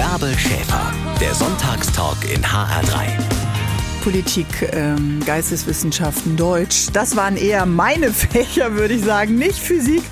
Bärbel Schäfer, der Sonntagstalk in HR3. Politik, ähm, Geisteswissenschaften, Deutsch. Das waren eher meine Fächer, würde ich sagen, nicht Physik.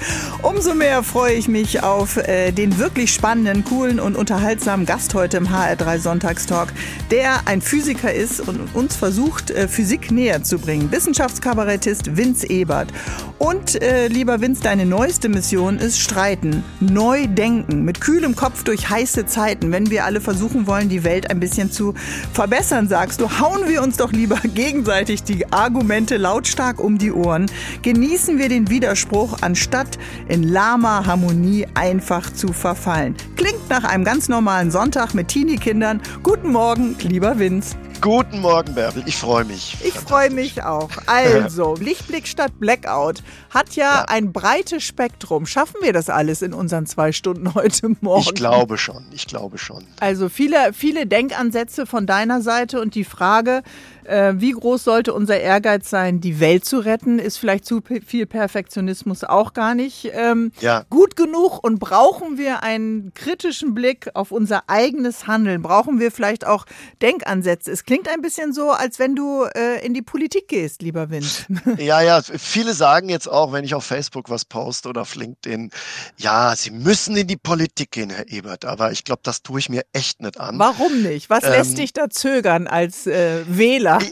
Umso mehr freue ich mich auf äh, den wirklich spannenden, coolen und unterhaltsamen Gast heute im HR3 Sonntagstalk, der ein Physiker ist und uns versucht, äh, Physik näher zu bringen. Wissenschaftskabarettist Vince Ebert. Und äh, lieber Vince, deine neueste Mission ist Streiten, neu denken, mit kühlem Kopf durch heiße Zeiten. Wenn wir alle versuchen wollen, die Welt ein bisschen zu verbessern, sagst du, hauen wir wir uns doch lieber gegenseitig die Argumente lautstark um die Ohren. Genießen wir den Widerspruch, anstatt in lahmer Harmonie einfach zu verfallen. Klingt nach einem ganz normalen Sonntag mit Teenie-Kindern. Guten Morgen, lieber Vince. Guten Morgen, Bärbel. Ich freue mich. Ich freue mich auch. Also, Lichtblick statt Blackout hat ja, ja, ein breites Spektrum. Schaffen wir das alles in unseren zwei Stunden heute Morgen? Ich glaube schon. Ich glaube schon. Also viele, viele Denkansätze von deiner Seite und die Frage, wie groß sollte unser Ehrgeiz sein, die Welt zu retten? Ist vielleicht zu viel Perfektionismus auch gar nicht ähm, ja. gut genug? Und brauchen wir einen kritischen Blick auf unser eigenes Handeln? Brauchen wir vielleicht auch Denkansätze? Es klingt ein bisschen so, als wenn du äh, in die Politik gehst, lieber Wind. Ja, ja, viele sagen jetzt auch, wenn ich auf Facebook was poste oder auf LinkedIn, ja, sie müssen in die Politik gehen, Herr Ebert. Aber ich glaube, das tue ich mir echt nicht an. Warum nicht? Was ähm, lässt dich da zögern als äh, Wähler? Ich,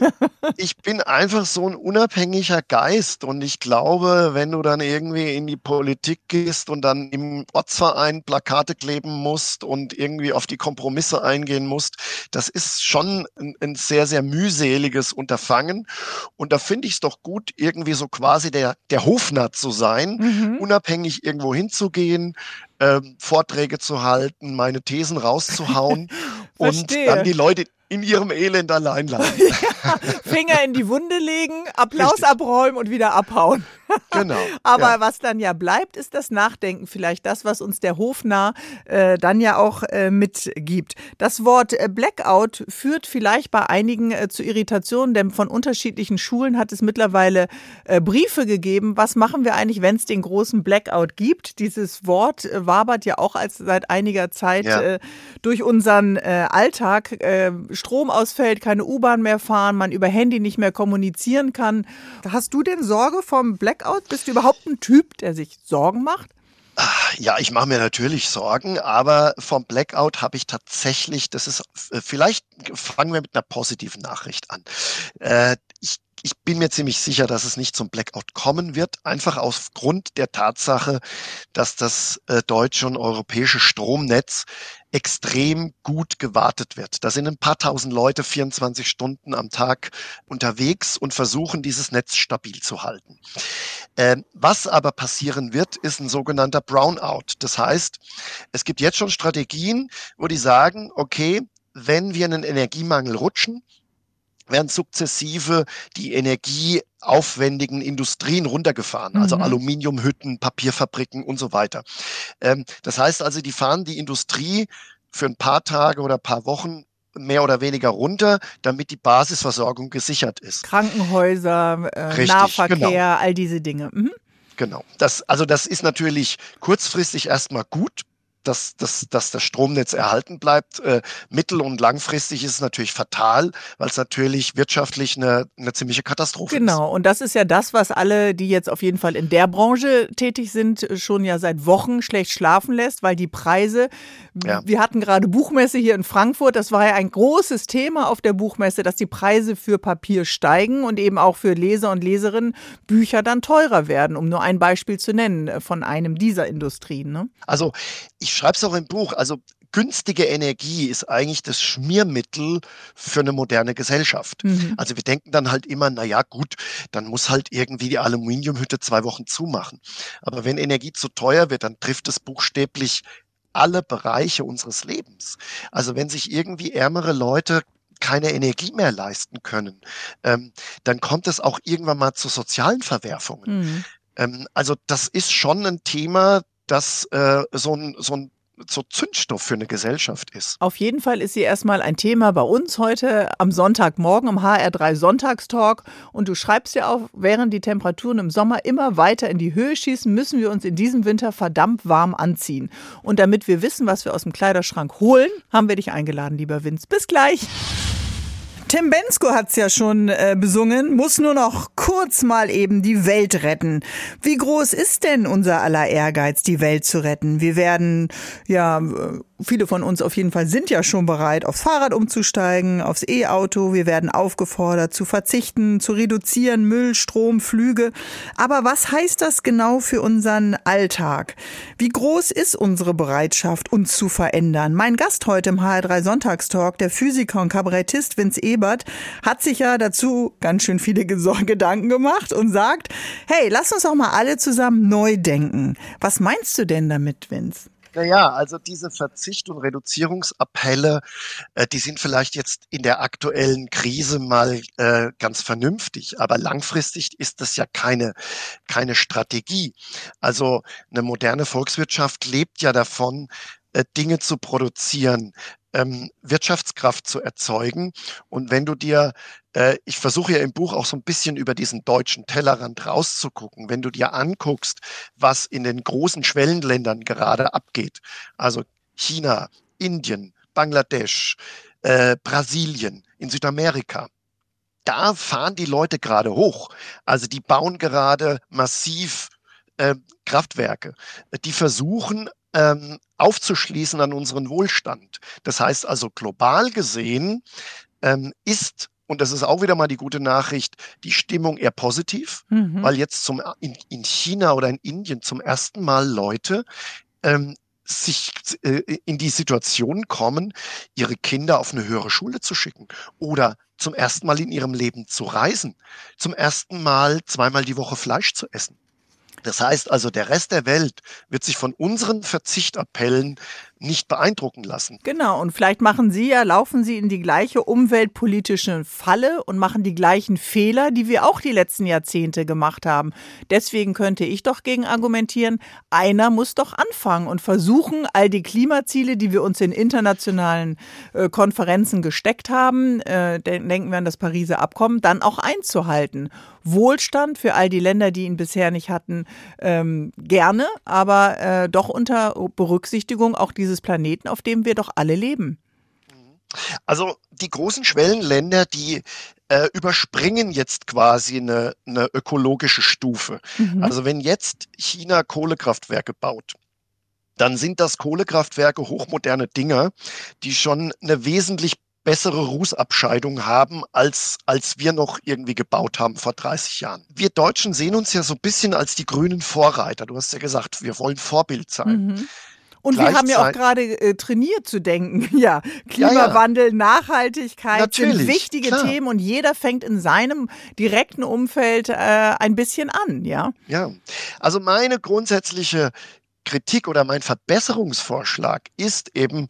ich, bin einfach so ein unabhängiger Geist und ich glaube, wenn du dann irgendwie in die Politik gehst und dann im Ortsverein Plakate kleben musst und irgendwie auf die Kompromisse eingehen musst, das ist schon ein, ein sehr, sehr mühseliges Unterfangen. Und da finde ich es doch gut, irgendwie so quasi der, der Hofnarr zu sein, mhm. unabhängig irgendwo hinzugehen, ähm, Vorträge zu halten, meine Thesen rauszuhauen und dann die Leute, in ihrem Elend allein lassen. ja, Finger in die Wunde legen, Applaus Richtig. abräumen und wieder abhauen. genau. Aber ja. was dann ja bleibt, ist das Nachdenken. Vielleicht das, was uns der Hofnarr äh, dann ja auch äh, mitgibt. Das Wort äh, Blackout führt vielleicht bei einigen äh, zu Irritationen, denn von unterschiedlichen Schulen hat es mittlerweile äh, Briefe gegeben. Was machen wir eigentlich, wenn es den großen Blackout gibt? Dieses Wort äh, wabert ja auch als seit einiger Zeit ja. durch unseren Alltag Strom ausfällt, keine U-Bahn mehr fahren, man über Handy nicht mehr kommunizieren kann. Hast du denn Sorge vom Blackout? Bist du überhaupt ein Typ, der sich Sorgen macht? Ja, ich mache mir natürlich Sorgen, aber vom Blackout habe ich tatsächlich, das ist äh, vielleicht fangen wir mit einer positiven Nachricht an. Äh, ich bin mir ziemlich sicher, dass es nicht zum Blackout kommen wird, einfach aufgrund der Tatsache, dass das äh, deutsche und europäische Stromnetz extrem gut gewartet wird. Da sind ein paar tausend Leute 24 Stunden am Tag unterwegs und versuchen, dieses Netz stabil zu halten. Ähm, was aber passieren wird, ist ein sogenannter Brownout. Das heißt, es gibt jetzt schon Strategien, wo die sagen, okay, wenn wir einen Energiemangel rutschen, werden sukzessive die energieaufwendigen Industrien runtergefahren, also mhm. Aluminiumhütten, Papierfabriken und so weiter. Ähm, das heißt also, die fahren die Industrie für ein paar Tage oder ein paar Wochen mehr oder weniger runter, damit die Basisversorgung gesichert ist. Krankenhäuser, äh, Richtig, Nahverkehr, genau. all diese Dinge. Mhm. Genau. Das, also das ist natürlich kurzfristig erstmal gut, dass, dass, dass das Stromnetz erhalten bleibt. Äh, mittel- und langfristig ist es natürlich fatal, weil es natürlich wirtschaftlich eine, eine ziemliche Katastrophe genau. ist. Genau, und das ist ja das, was alle, die jetzt auf jeden Fall in der Branche tätig sind, schon ja seit Wochen schlecht schlafen lässt, weil die Preise, ja. wir hatten gerade Buchmesse hier in Frankfurt, das war ja ein großes Thema auf der Buchmesse, dass die Preise für Papier steigen und eben auch für Leser und Leserinnen Bücher dann teurer werden, um nur ein Beispiel zu nennen äh, von einem dieser Industrien. Ne? Also ich schreibe es auch im Buch, also günstige Energie ist eigentlich das Schmiermittel für eine moderne Gesellschaft. Mhm. Also wir denken dann halt immer, na ja, gut, dann muss halt irgendwie die Aluminiumhütte zwei Wochen zumachen. Aber wenn Energie zu teuer wird, dann trifft es buchstäblich alle Bereiche unseres Lebens. Also wenn sich irgendwie ärmere Leute keine Energie mehr leisten können, ähm, dann kommt es auch irgendwann mal zu sozialen Verwerfungen. Mhm. Ähm, also das ist schon ein Thema, das äh, so ein, so ein so Zündstoff für eine Gesellschaft ist. Auf jeden Fall ist sie erstmal ein Thema bei uns heute am Sonntagmorgen im HR3 Sonntagstalk. Und du schreibst ja auch, während die Temperaturen im Sommer immer weiter in die Höhe schießen, müssen wir uns in diesem Winter verdammt warm anziehen. Und damit wir wissen, was wir aus dem Kleiderschrank holen, haben wir dich eingeladen, lieber Vince. Bis gleich. Tim Bensko hat's ja schon äh, besungen, muss nur noch kurz mal eben die Welt retten. Wie groß ist denn unser aller Ehrgeiz, die Welt zu retten? Wir werden ja viele von uns auf jeden Fall sind ja schon bereit, aufs Fahrrad umzusteigen, aufs E-Auto. Wir werden aufgefordert zu verzichten, zu reduzieren, Müll, Strom, Flüge. Aber was heißt das genau für unseren Alltag? Wie groß ist unsere Bereitschaft, uns zu verändern? Mein Gast heute im HR3 Sonntagstalk, der Physiker und Kabarettist Vince Ebert, hat sich ja dazu ganz schön viele Gedanken gemacht und sagt, hey, lass uns doch mal alle zusammen neu denken. Was meinst du denn damit, Vince? Naja, also diese Verzicht- und Reduzierungsappelle, äh, die sind vielleicht jetzt in der aktuellen Krise mal äh, ganz vernünftig, aber langfristig ist das ja keine, keine Strategie. Also eine moderne Volkswirtschaft lebt ja davon, äh, Dinge zu produzieren, ähm, Wirtschaftskraft zu erzeugen. Und wenn du dir, äh, ich versuche ja im Buch auch so ein bisschen über diesen deutschen Tellerrand rauszugucken, wenn du dir anguckst, was in den großen Schwellenländern gerade abgeht, also China, Indien, Bangladesch, äh, Brasilien, in Südamerika, da fahren die Leute gerade hoch. Also die bauen gerade massiv äh, Kraftwerke. Die versuchen ähm, aufzuschließen an unseren Wohlstand. Das heißt also global gesehen ähm, ist und das ist auch wieder mal die gute Nachricht, die Stimmung eher positiv, mhm. weil jetzt zum, in, in, China oder in Indien zum ersten Mal Leute ähm, sich äh, in die Situation kommen, ihre Kinder auf eine höhere Schule zu schicken oder zum ersten Mal in ihrem Leben zu reisen, zum ersten Mal zweimal die Woche Fleisch zu essen. Das heißt also, der Rest der Welt wird sich von unseren Verzichtappellen nicht beeindrucken lassen. Genau, und vielleicht machen Sie ja, laufen Sie in die gleiche umweltpolitische Falle und machen die gleichen Fehler, die wir auch die letzten Jahrzehnte gemacht haben. Deswegen könnte ich doch gegen argumentieren, einer muss doch anfangen und versuchen, all die Klimaziele, die wir uns in internationalen äh, Konferenzen gesteckt haben, äh, denken wir an das Pariser Abkommen, dann auch einzuhalten. Wohlstand für all die Länder, die ihn bisher nicht hatten, ähm, gerne, aber äh, doch unter Berücksichtigung auch dieser dieses Planeten, auf dem wir doch alle leben. Also die großen Schwellenländer, die äh, überspringen jetzt quasi eine, eine ökologische Stufe. Mhm. Also wenn jetzt China Kohlekraftwerke baut, dann sind das Kohlekraftwerke hochmoderne Dinger, die schon eine wesentlich bessere Rußabscheidung haben, als, als wir noch irgendwie gebaut haben vor 30 Jahren. Wir Deutschen sehen uns ja so ein bisschen als die grünen Vorreiter. Du hast ja gesagt, wir wollen Vorbild sein. Mhm. Und wir haben ja auch gerade äh, trainiert zu denken. Ja, Klimawandel, ja, ja. Nachhaltigkeit Natürlich, sind wichtige klar. Themen und jeder fängt in seinem direkten Umfeld äh, ein bisschen an, ja? Ja, also meine grundsätzliche Kritik oder mein Verbesserungsvorschlag ist eben,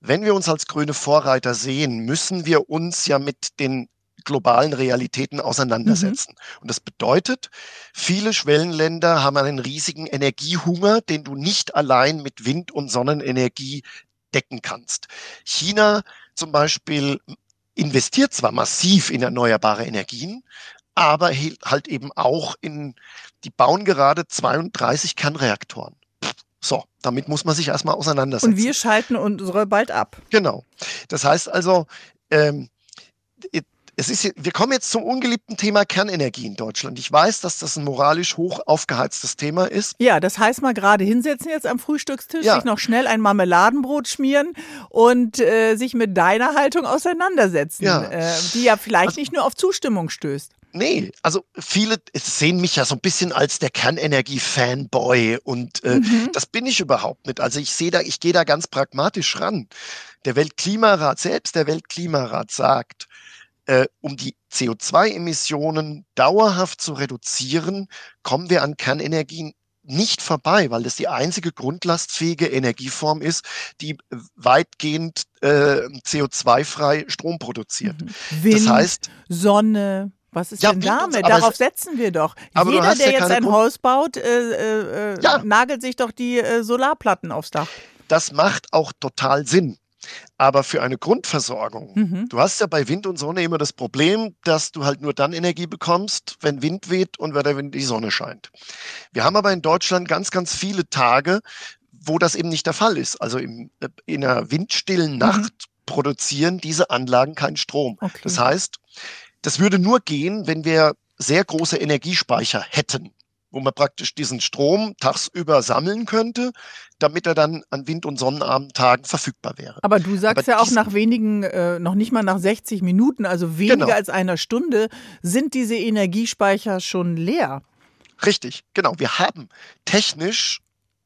wenn wir uns als grüne Vorreiter sehen, müssen wir uns ja mit den globalen Realitäten auseinandersetzen. Mhm. Und das bedeutet, viele Schwellenländer haben einen riesigen Energiehunger, den du nicht allein mit Wind- und Sonnenenergie decken kannst. China zum Beispiel investiert zwar massiv in erneuerbare Energien, aber halt eben auch in, die bauen gerade 32 Kernreaktoren. So, damit muss man sich erstmal auseinandersetzen. Und wir schalten unsere bald ab. Genau. Das heißt also, ähm, es ist, wir kommen jetzt zum ungeliebten Thema Kernenergie in Deutschland. Ich weiß, dass das ein moralisch hoch aufgeheiztes Thema ist. Ja, das heißt mal gerade hinsetzen jetzt am Frühstückstisch, ja. sich noch schnell ein Marmeladenbrot schmieren und äh, sich mit deiner Haltung auseinandersetzen, ja. Äh, die ja vielleicht also, nicht nur auf Zustimmung stößt. Nee, also viele sehen mich ja so ein bisschen als der Kernenergie-Fanboy und äh, mhm. das bin ich überhaupt nicht. Also ich sehe da, ich gehe da ganz pragmatisch ran. Der Weltklimarat selbst, der Weltklimarat sagt, äh, um die CO2-Emissionen dauerhaft zu reduzieren, kommen wir an Kernenergien nicht vorbei, weil das die einzige grundlastfähige Energieform ist, die weitgehend äh, CO2-frei Strom produziert. Mhm. Wind, das heißt Sonne. Was ist ja, denn damit? Darauf setzen wir doch. Jeder, der ja jetzt ein Haus baut, äh, äh, äh, ja. nagelt sich doch die äh, Solarplatten aufs Dach. Das macht auch total Sinn. Aber für eine Grundversorgung, Mhm. du hast ja bei Wind und Sonne immer das Problem, dass du halt nur dann Energie bekommst, wenn Wind weht und wenn die Sonne scheint. Wir haben aber in Deutschland ganz, ganz viele Tage, wo das eben nicht der Fall ist. Also im, äh, in einer windstillen Nacht produzieren diese Anlagen keinen Strom. Okay. Das heißt, das würde nur gehen, wenn wir sehr große Energiespeicher hätten, wo man praktisch diesen Strom tagsüber sammeln könnte, damit er dann an Wind- und Sonnenabendtagen verfügbar wäre. Aber du sagst Aber ja auch nach wenigen, äh, noch nicht mal nach 60 Minuten, also weniger Genau. als einer Stunde, sind diese Energiespeicher schon leer. Richtig, genau. Wir haben technisch,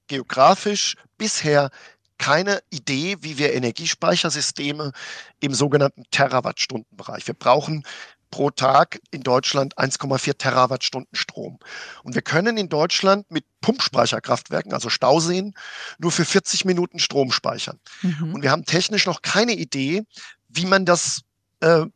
geografisch bisher keine Idee, wie wir Energiespeichersysteme im sogenannten Terawattstundenbereich. Wir brauchen pro Tag in Deutschland 1,4 Terawattstunden Strom. Und wir können in Deutschland mit Pumpspeicherkraftwerken, also Stauseen, nur für 40 Minuten Strom speichern. Mhm. Und wir haben technisch noch keine Idee, wie man das äh,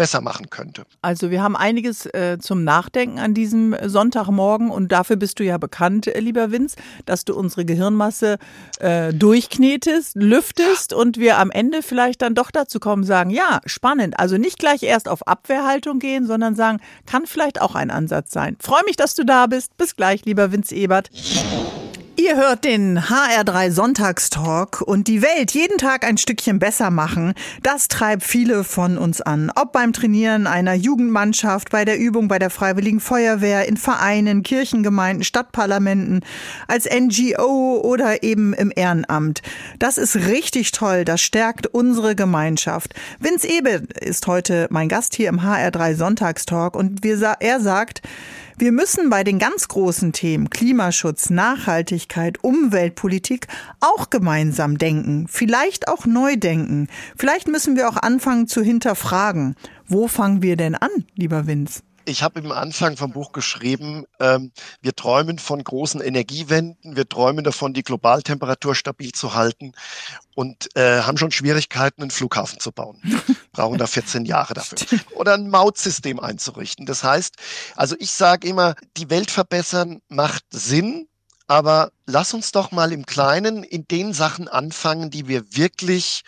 besser machen könnte. Also wir haben einiges äh, zum Nachdenken an diesem Sonntagmorgen und dafür bist du ja bekannt, äh, lieber Vince, dass du unsere Gehirnmasse äh, durchknetest, lüftest und wir am Ende vielleicht dann doch dazu kommen, sagen, ja, spannend. Also nicht gleich erst auf Abwehrhaltung gehen, sondern sagen, kann vielleicht auch ein Ansatz sein. Freue mich, dass du da bist. Bis gleich, lieber Vince Ebert. Ihr hört den HR3 Sonntagstalk und die Welt jeden Tag ein Stückchen besser machen. Das treibt viele von uns an. Ob beim Trainieren einer Jugendmannschaft, bei der Übung bei der Freiwilligen Feuerwehr, in Vereinen, Kirchengemeinden, Stadtparlamenten, als NGO oder eben im Ehrenamt. Das ist richtig toll. Das stärkt unsere Gemeinschaft. Vince Ebe ist heute mein Gast hier im HR3 Sonntagstalk und er sagt, wir müssen bei den ganz großen Themen Klimaschutz, Nachhaltigkeit, Umweltpolitik auch gemeinsam denken, vielleicht auch neu denken. Vielleicht müssen wir auch anfangen zu hinterfragen. Wo fangen wir denn an, lieber Vince? Ich habe im Anfang vom Buch geschrieben, ähm, wir träumen von großen Energiewenden, wir träumen davon, die Globaltemperatur stabil zu halten und äh, haben schon Schwierigkeiten, einen Flughafen zu bauen. Brauchen da 14 Jahre dafür. Oder ein Mautsystem einzurichten. Das heißt, also ich sage immer, die Welt verbessern macht Sinn, aber lass uns doch mal im Kleinen in den Sachen anfangen, die wir wirklich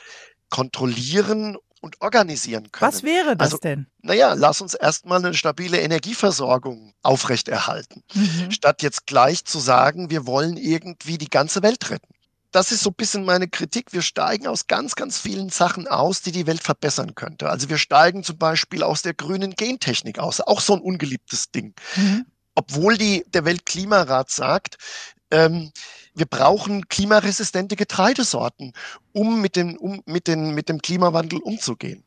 kontrollieren und organisieren können. Was wäre das Also, denn? naja, lass uns erstmal eine stabile Energieversorgung aufrechterhalten, Mhm. statt jetzt gleich zu sagen, wir wollen irgendwie die ganze Welt retten. Das ist so ein bisschen meine Kritik. Wir steigen aus ganz, ganz vielen Sachen aus, die die Welt verbessern könnte. Also wir steigen zum Beispiel aus der grünen Gentechnik aus, auch so ein ungeliebtes Ding. Mhm. Obwohl die, der Weltklimarat sagt, ähm, wir brauchen klimaresistente Getreidesorten, um mit dem, um mit den, mit dem Klimawandel umzugehen.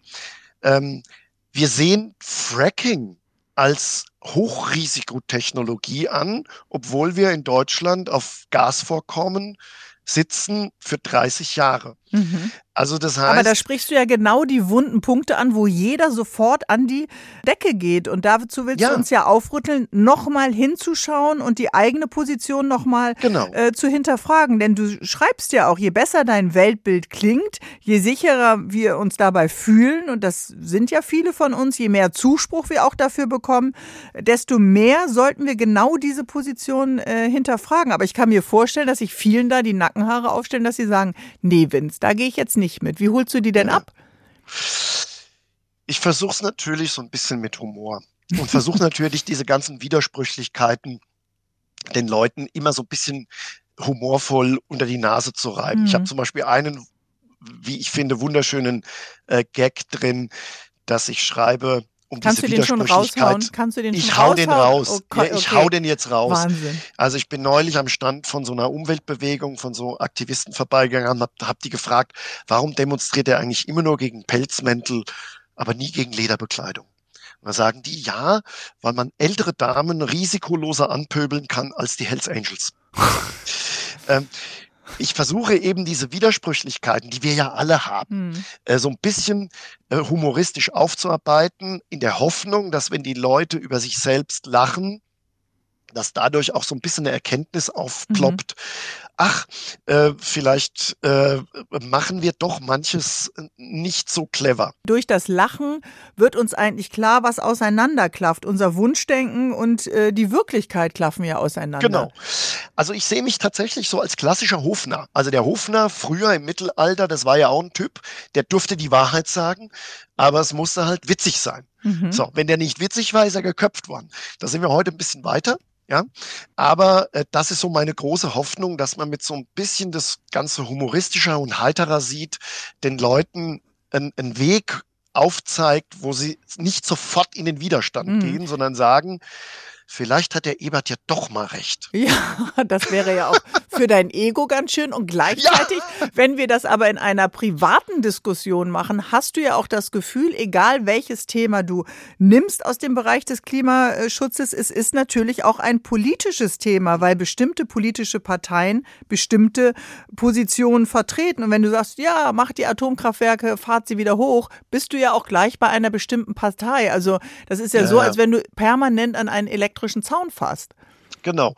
Ähm, wir sehen Fracking als Hochrisikotechnologie an, obwohl wir in Deutschland auf Gasvorkommen sitzen für 30 Jahre. Mhm. Also das heißt, Aber da sprichst du ja genau die wunden Punkte an, wo jeder sofort an die Decke geht. Und dazu willst Ja. du uns ja aufrütteln, nochmal hinzuschauen und die eigene Position nochmal Genau. äh, zu hinterfragen. Denn du schreibst ja auch, je besser dein Weltbild klingt, je sicherer wir uns dabei fühlen, und das sind ja viele von uns, je mehr Zuspruch wir auch dafür bekommen, desto mehr sollten wir genau diese Position äh, hinterfragen. Aber ich kann mir vorstellen, dass sich vielen da die Nackenhaare aufstellen, dass sie sagen, nee, Vince, da gehe ich jetzt nicht mit. Wie holst du die denn Ja. ab? Ich versuche es natürlich so ein bisschen mit Humor und versuche natürlich diese ganzen Widersprüchlichkeiten den Leuten immer so ein bisschen humorvoll unter die Nase zu reiben. Ich Mhm. habe zum Beispiel einen, wie ich finde, wunderschönen äh, Gag drin, dass ich schreibe, um Kannst du diese den schon raushauen? Kannst du den Ich hau den raushauen? raus. Okay, Ja, ich okay. hau den jetzt raus. Wahnsinn. Also ich bin neulich am Stand von so einer Umweltbewegung, von so Aktivisten vorbeigegangen, hab, hab die gefragt, warum demonstriert er eigentlich immer nur gegen Pelzmäntel, aber nie gegen Lederbekleidung? Und da sagen die, ja, weil man ältere Damen risikoloser anpöbeln kann als die Hells Angels. ähm, ich versuche eben diese Widersprüchlichkeiten, die wir ja alle haben, Hm. äh, so ein bisschen äh, humoristisch aufzuarbeiten, in der Hoffnung, dass wenn die Leute über sich selbst lachen, dass dadurch auch so ein bisschen eine Erkenntnis aufploppt. Ach, äh, vielleicht äh, machen wir doch manches nicht so clever. Durch das Lachen wird uns eigentlich klar, was auseinanderklafft. Unser Wunschdenken und äh, die Wirklichkeit klaffen ja auseinander. Genau. Also ich sehe mich tatsächlich so als klassischer Hofner. Also der Hofner früher im Mittelalter, das war ja auch ein Typ, der durfte die Wahrheit sagen, aber es musste halt witzig sein. Mhm. So, wenn der nicht witzig war, ist er geköpft worden. Da sind wir heute ein bisschen weiter. Ja, aber äh, das ist so meine große Hoffnung, dass man mit so ein bisschen das Ganze humoristischer und heiterer sieht, den Leuten einen Weg aufzeigt, wo sie nicht sofort in den Widerstand mhm. gehen, sondern sagen, vielleicht hat der Ebert ja doch mal recht. Ja, das wäre ja auch für dein Ego ganz schön. Und gleichzeitig, ja. wenn wir das aber in einer privaten Diskussion machen, hast du ja auch das Gefühl, egal welches Thema du nimmst aus dem Bereich des Klimaschutzes, es ist natürlich auch ein politisches Thema, weil bestimmte politische Parteien bestimmte Positionen vertreten. Und wenn du sagst, ja, mach die Atomkraftwerke, fahrt sie wieder hoch, bist du ja auch gleich bei einer bestimmten Partei. Also das ist ja, ja so, als wenn du permanent an einen Elektro elektrischen Zaun fasst. Genau.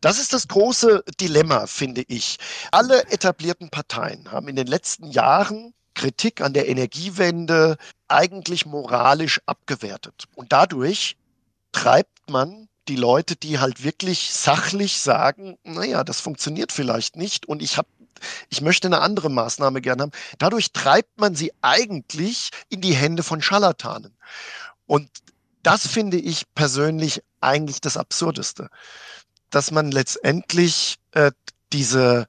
Das ist das große Dilemma, finde ich. Alle etablierten Parteien haben in den letzten Jahren Kritik an der Energiewende eigentlich moralisch abgewertet. Und dadurch treibt man die Leute, die halt wirklich sachlich sagen, naja, das funktioniert vielleicht nicht und ich habe ich möchte eine andere Maßnahme gerne haben. Dadurch treibt man sie eigentlich in die Hände von Scharlatanen. Und das finde ich persönlich eigentlich das Absurdeste, dass man letztendlich äh, diese,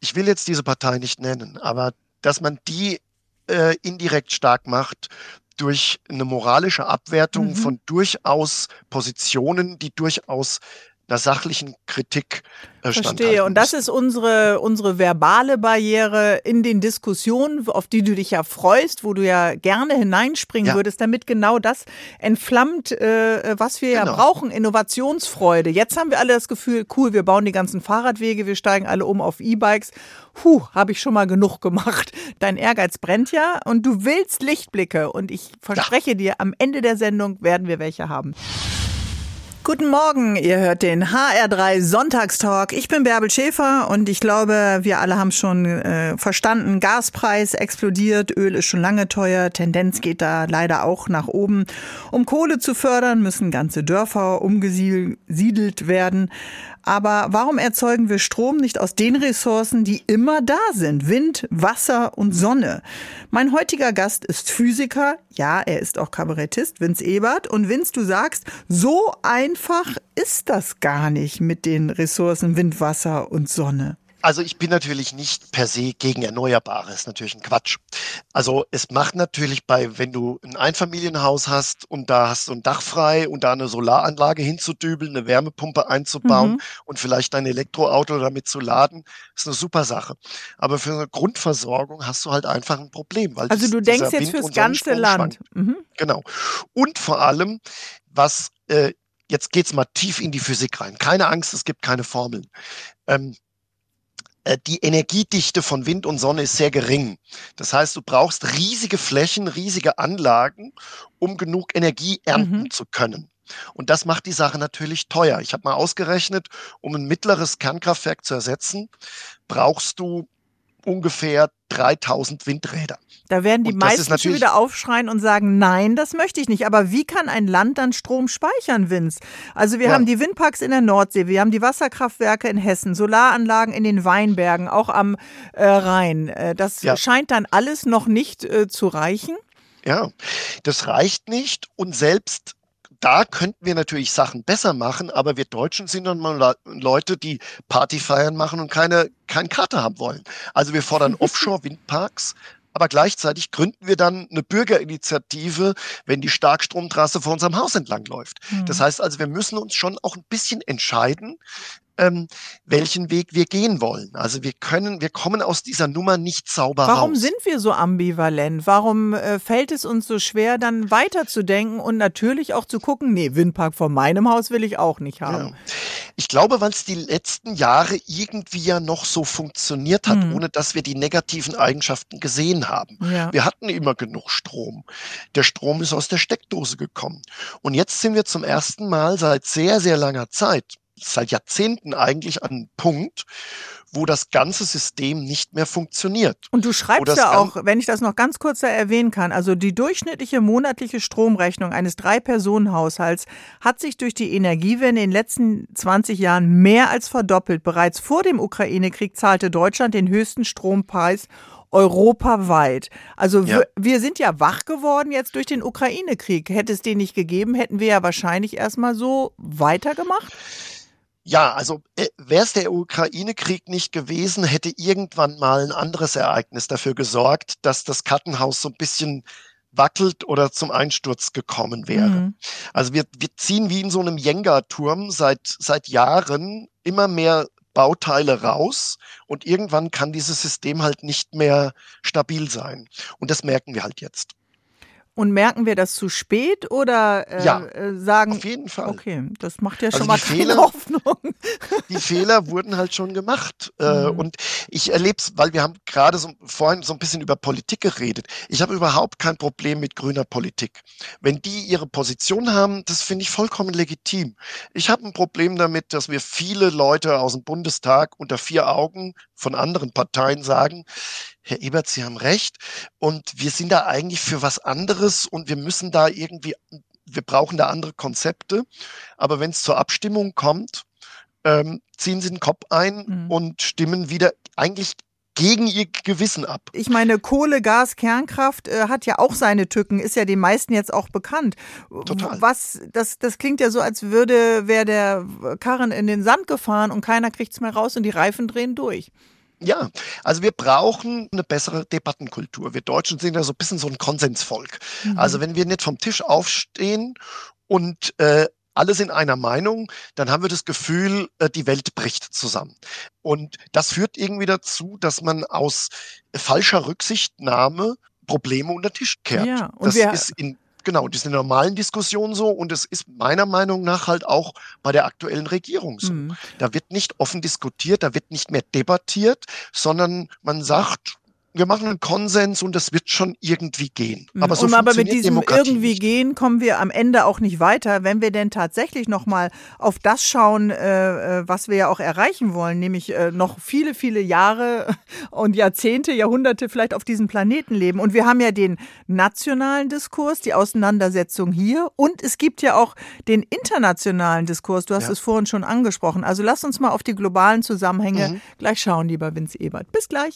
ich will jetzt diese Partei nicht nennen, aber dass man die äh, indirekt stark macht durch eine moralische Abwertung mhm. von durchaus Positionen, die durchaus einer sachlichen Kritik äh, Verstehe. Und das ist unsere, unsere verbale Barriere in den Diskussionen, auf die du dich ja freust, wo du ja gerne hineinspringen ja. würdest, damit genau das entflammt, äh, was wir genau. ja brauchen, Innovationsfreude. Jetzt haben wir alle das Gefühl, cool, wir bauen die ganzen Fahrradwege, wir steigen alle um auf E-Bikes. Puh, habe ich schon mal genug gemacht. Dein Ehrgeiz brennt ja und du willst Lichtblicke. Und ich verspreche ja. dir, am Ende der Sendung werden wir welche haben. Guten Morgen, ihr hört den HR3 Sonntagstalk. Ich bin Bärbel Schäfer und ich glaube, wir alle haben schon äh, verstanden, Gaspreis explodiert, Öl ist schon lange teuer, Tendenz geht da leider auch nach oben. Um Kohle zu fördern, müssen ganze Dörfer umgesiedelt werden. Aber warum erzeugen wir Strom nicht aus den Ressourcen, die immer da sind? Wind, Wasser und Sonne. Mein heutiger Gast ist Physiker. Ja, er ist auch Kabarettist, Vince Ebert. Und Vince, du sagst, so einfach ist das gar nicht mit den Ressourcen Wind, Wasser und Sonne. Also ich bin natürlich nicht per se gegen Erneuerbare, ist natürlich ein Quatsch. Also es macht natürlich bei, wenn du ein Einfamilienhaus hast und da hast du ein Dach frei und da eine Solaranlage hinzudübeln, eine Wärmepumpe einzubauen mhm. und vielleicht dein Elektroauto damit zu laden, ist eine super Sache. Aber für eine Grundversorgung hast du halt einfach ein Problem. Weil also du denkst jetzt fürs ganze Land. Mhm. Genau. Und vor allem, was, äh, jetzt geht's mal tief in die Physik rein. Keine Angst, es gibt keine Formeln. Ähm, äh, die Energiedichte von Wind und Sonne ist sehr gering. Das heißt, du brauchst riesige Flächen, riesige Anlagen, um genug Energie ernten mhm. zu können. Und das macht die Sache natürlich teuer. Ich habe mal ausgerechnet, um ein mittleres Kernkraftwerk zu ersetzen, brauchst du ungefähr 3000 Windräder. Da werden die meisten schon wieder aufschreien und sagen, nein, das möchte ich nicht. Aber wie kann ein Land dann Strom speichern, Vince? Also wir ja. haben die Windparks in der Nordsee, wir haben die Wasserkraftwerke in Hessen, Solaranlagen in den Weinbergen, auch am äh, Rhein. Äh, das ja. scheint dann alles noch nicht äh, zu reichen. Ja, das reicht nicht und selbst da könnten wir natürlich Sachen besser machen, aber wir Deutschen sind dann mal Leute, die Party feiern machen und keine, keine Karte haben wollen. Also wir fordern Offshore-Windparks, aber gleichzeitig gründen wir dann eine Bürgerinitiative, wenn die Starkstromtrasse vor unserem Haus entlang läuft. Mhm. Das heißt also, wir müssen uns schon auch ein bisschen entscheiden, ähm, welchen Weg wir gehen wollen. Also wir können, wir kommen aus dieser Nummer nicht sauber Warum raus. sind wir so ambivalent? Warum äh, fällt es uns so schwer, dann weiterzudenken und natürlich auch zu gucken, nee, Windpark vor meinem Haus will ich auch nicht haben. Ja. Ich glaube, weil es die letzten Jahre irgendwie ja noch so funktioniert hat, mhm. ohne dass wir die negativen Eigenschaften gesehen haben. Ja. Wir hatten immer genug Strom. Der Strom ist aus der Steckdose gekommen. Und jetzt sind wir zum ersten Mal seit sehr, sehr langer Zeit seit Jahrzehnten eigentlich an einen Punkt, wo das ganze System nicht mehr funktioniert. Und du schreibst ja auch, wenn ich das noch ganz kurz erwähnen kann, also die durchschnittliche monatliche Stromrechnung eines Drei-Personen-Haushalts hat sich durch die Energiewende in den letzten 20 Jahren mehr als verdoppelt. Bereits vor dem Ukraine-Krieg zahlte Deutschland den höchsten Strompreis europaweit. Also ja. wir sind ja wach geworden jetzt durch den Ukraine-Krieg. Hätte es den nicht gegeben, hätten wir ja wahrscheinlich erstmal so weitergemacht. Ja, also äh, wäre es der Ukraine-Krieg nicht gewesen, hätte irgendwann mal ein anderes Ereignis dafür gesorgt, dass das Kartenhaus so ein bisschen wackelt oder zum Einsturz gekommen wäre. Mhm. Also wir, wir ziehen wie in so einem Jenga-Turm seit, seit Jahren immer mehr Bauteile raus und irgendwann kann dieses System halt nicht mehr stabil sein. Und das merken wir halt jetzt. Und merken wir das zu spät oder äh, ja, äh, sagen? Auf jeden Fall. Okay, das macht ja also schon mal keine Fehler, Hoffnung. Die Fehler wurden halt schon gemacht. Äh, mhm. Und ich erlebe es, weil wir haben gerade so, vorhin so ein bisschen über Politik geredet. Ich habe überhaupt kein Problem mit grüner Politik. Wenn die ihre Position haben, das finde ich vollkommen legitim. Ich habe ein Problem damit, dass wir viele Leute aus dem Bundestag unter vier Augen von anderen Parteien sagen, Herr Ebert, Sie haben recht. Und wir sind da eigentlich für was anderes und wir müssen da irgendwie, wir brauchen da andere Konzepte. Aber wenn es zur Abstimmung kommt, ähm, ziehen Sie den Kopf ein mhm. und stimmen wieder eigentlich gegen ihr Gewissen ab. Ich meine, Kohle, Gas, Kernkraft äh, hat ja auch seine Tücken, ist ja den meisten jetzt auch bekannt. Total. Was, das, das klingt ja so, als würde, wäre der Karren in den Sand gefahren und keiner kriegt es mehr raus und die Reifen drehen durch. Ja, also wir brauchen eine bessere Debattenkultur. Wir Deutschen sind ja so ein bisschen so ein Konsensvolk. Mhm. Also wenn wir nicht vom Tisch aufstehen und äh, alle sind einer Meinung, dann haben wir das Gefühl, äh, die Welt bricht zusammen. Und das führt irgendwie dazu, dass man aus falscher Rücksichtnahme Probleme unter den Tisch kehrt. Ja, und das ist in Genau, das ist in der normalen Diskussion so und es ist meiner Meinung nach halt auch bei der aktuellen Regierung so. Mhm. Da wird nicht offen diskutiert, da wird nicht mehr debattiert, sondern man sagt, wir machen einen Konsens und das wird schon irgendwie gehen. Mhm. Aber, so und aber mit diesem Demokratie irgendwie nicht. gehen kommen wir am Ende auch nicht weiter, wenn wir denn tatsächlich nochmal auf das schauen, äh, äh, was wir ja auch erreichen wollen, nämlich äh, noch viele, viele Jahre und Jahrzehnte, Jahrhunderte vielleicht auf diesem Planeten leben. Und wir haben ja den nationalen Diskurs, die Auseinandersetzung hier und es gibt ja auch den internationalen Diskurs. Du hast ja. es vorhin schon angesprochen. Also lass uns mal auf die globalen Zusammenhänge mhm. gleich schauen, lieber Vince Ebert. Bis gleich.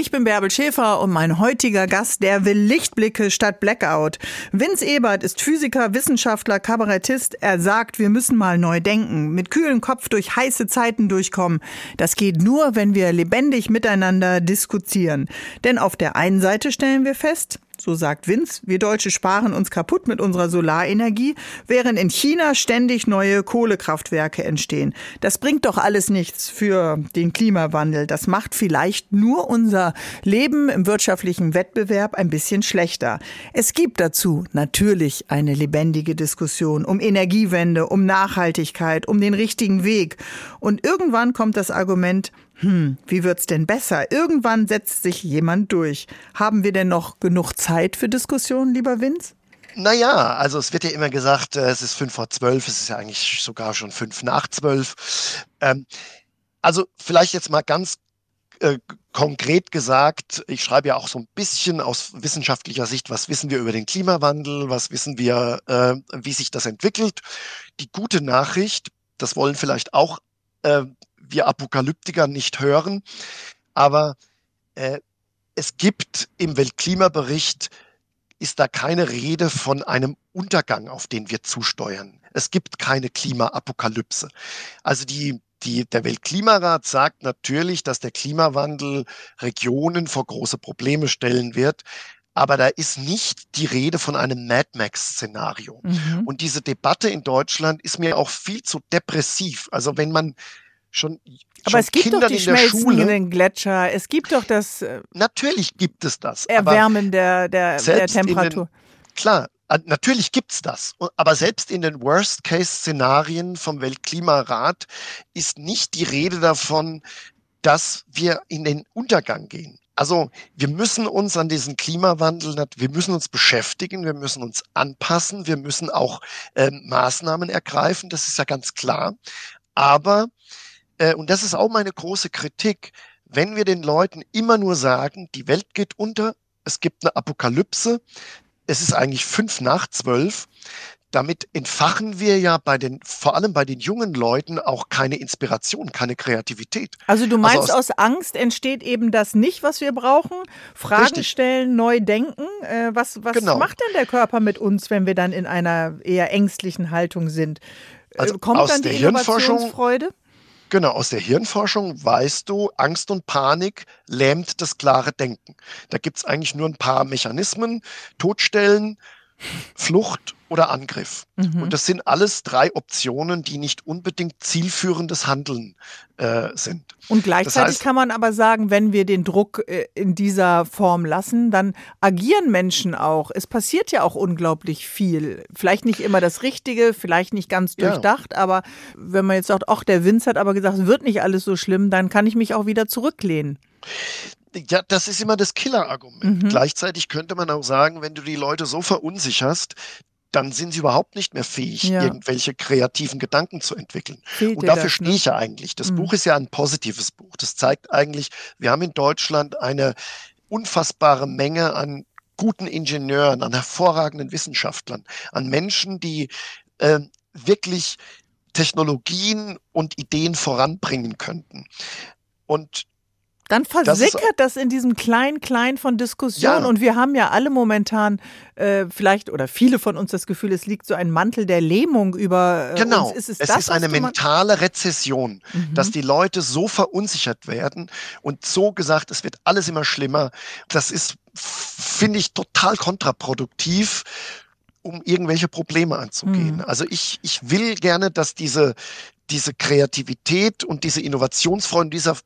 Ich bin Bärbel Schäfer und mein heutiger Gast, der will Lichtblicke statt Blackout. Vince Ebert ist Physiker, Wissenschaftler, Kabarettist. Er sagt, wir müssen mal neu denken, mit kühlem Kopf durch heiße Zeiten durchkommen. Das geht nur, wenn wir lebendig miteinander diskutieren. Denn auf der einen Seite stellen wir fest, so sagt Vince, wir Deutsche sparen uns kaputt mit unserer Solarenergie, während in China ständig neue Kohlekraftwerke entstehen. Das bringt doch alles nichts für den Klimawandel. Das macht vielleicht nur unser Leben im wirtschaftlichen Wettbewerb ein bisschen schlechter. Es gibt dazu natürlich eine lebendige Diskussion um Energiewende, um Nachhaltigkeit, um den richtigen Weg. Und irgendwann kommt das Argument, hm, wie wird's denn besser? Irgendwann setzt sich jemand durch. Haben wir denn noch genug Zeit für Diskussionen, lieber Vince? Naja, also es wird ja immer gesagt, äh, es ist fünf vor zwölf, es ist ja eigentlich sogar schon fünf nach zwölf. Ähm, also vielleicht jetzt mal ganz äh, konkret gesagt, ich schreibe ja auch so ein bisschen aus wissenschaftlicher Sicht, was wissen wir über den Klimawandel, was wissen wir, äh, wie sich das entwickelt. Die gute Nachricht, das wollen vielleicht auch äh, wir Apokalyptiker nicht hören. Aber äh, es gibt im Weltklimabericht, ist da keine Rede von einem Untergang, auf den wir zusteuern. Es gibt keine Klimaapokalypse. Also die, die, der Weltklimarat sagt natürlich, dass der Klimawandel Regionen vor große Probleme stellen wird. Aber da ist nicht die Rede von einem Mad Max-Szenario. Mhm. Und diese Debatte in Deutschland ist mir auch viel zu depressiv. Also wenn man schon aber es gibt Kindern doch die schmelzenden Gletscher. Es gibt doch das. Äh, Natürlich gibt es das. Erwärmen der, der, der Temperatur. Den, klar, natürlich gibt's das. Aber selbst in den Worst-Case-Szenarien vom Weltklimarat ist nicht die Rede davon, dass wir in den Untergang gehen. Also wir müssen uns an diesen Klimawandel, wir müssen uns beschäftigen, wir müssen uns anpassen, wir müssen auch äh, Maßnahmen ergreifen, das ist ja ganz klar. Aber, äh, und das ist auch meine große Kritik, wenn wir den Leuten immer nur sagen, die Welt geht unter, es gibt eine Apokalypse, es ist eigentlich fünf nach zwölf, damit entfachen wir ja bei den, vor allem bei den jungen Leuten auch keine Inspiration, keine Kreativität. Also du meinst, also aus, aus, Angst entsteht eben das nicht, was wir brauchen? Fragen richtig. stellen, neu denken. Äh, was was genau. macht denn der Körper mit uns, wenn wir dann in einer eher ängstlichen Haltung sind? Äh, also Kommt dann die Innovationsfreude? Genau, aus der Hirnforschung weißt du, Angst und Panik lähmt das klare Denken. Da gibt es eigentlich nur ein paar Mechanismen, Todstellen, Flucht oder Angriff. Mhm. Und das sind alles drei Optionen, die nicht unbedingt zielführendes Handeln äh, sind. Und gleichzeitig das heißt, kann man aber sagen, wenn wir den Druck äh, in dieser Form lassen, dann agieren Menschen auch. Es passiert ja auch unglaublich viel. Vielleicht nicht immer das Richtige, vielleicht nicht ganz durchdacht, ja. aber wenn man jetzt sagt, ach, der Vince hat aber gesagt, es wird nicht alles so schlimm, dann kann ich mich auch wieder zurücklehnen ja, das ist immer das Killer-Argument. Mhm. Gleichzeitig könnte man auch sagen, wenn du die Leute so verunsicherst, dann sind sie überhaupt nicht mehr fähig, ja. irgendwelche kreativen Gedanken zu entwickeln. Fehlt und dafür das, stehe ne? ich ja eigentlich. Das mhm. Buch ist ja ein positives Buch. Das zeigt eigentlich, wir haben in Deutschland eine unfassbare Menge an guten Ingenieuren, an hervorragenden Wissenschaftlern, an Menschen, die äh, wirklich Technologien und Ideen voranbringen könnten. Und dann versickert das, das, in diesem kleinen Klein von Diskussionen. Ja. Und wir haben ja alle momentan äh, vielleicht oder viele von uns das Gefühl, es liegt so ein Mantel der Lähmung über äh, genau. uns. Ist es, es das, ist eine mentale Rezession, mhm. dass die Leute so verunsichert werden und so gesagt, es wird alles immer schlimmer. Das ist, finde ich, total kontraproduktiv um irgendwelche Probleme anzugehen. Mhm. Also ich, ich will gerne, dass diese, diese Kreativität und diese Innovationsfreude, dieser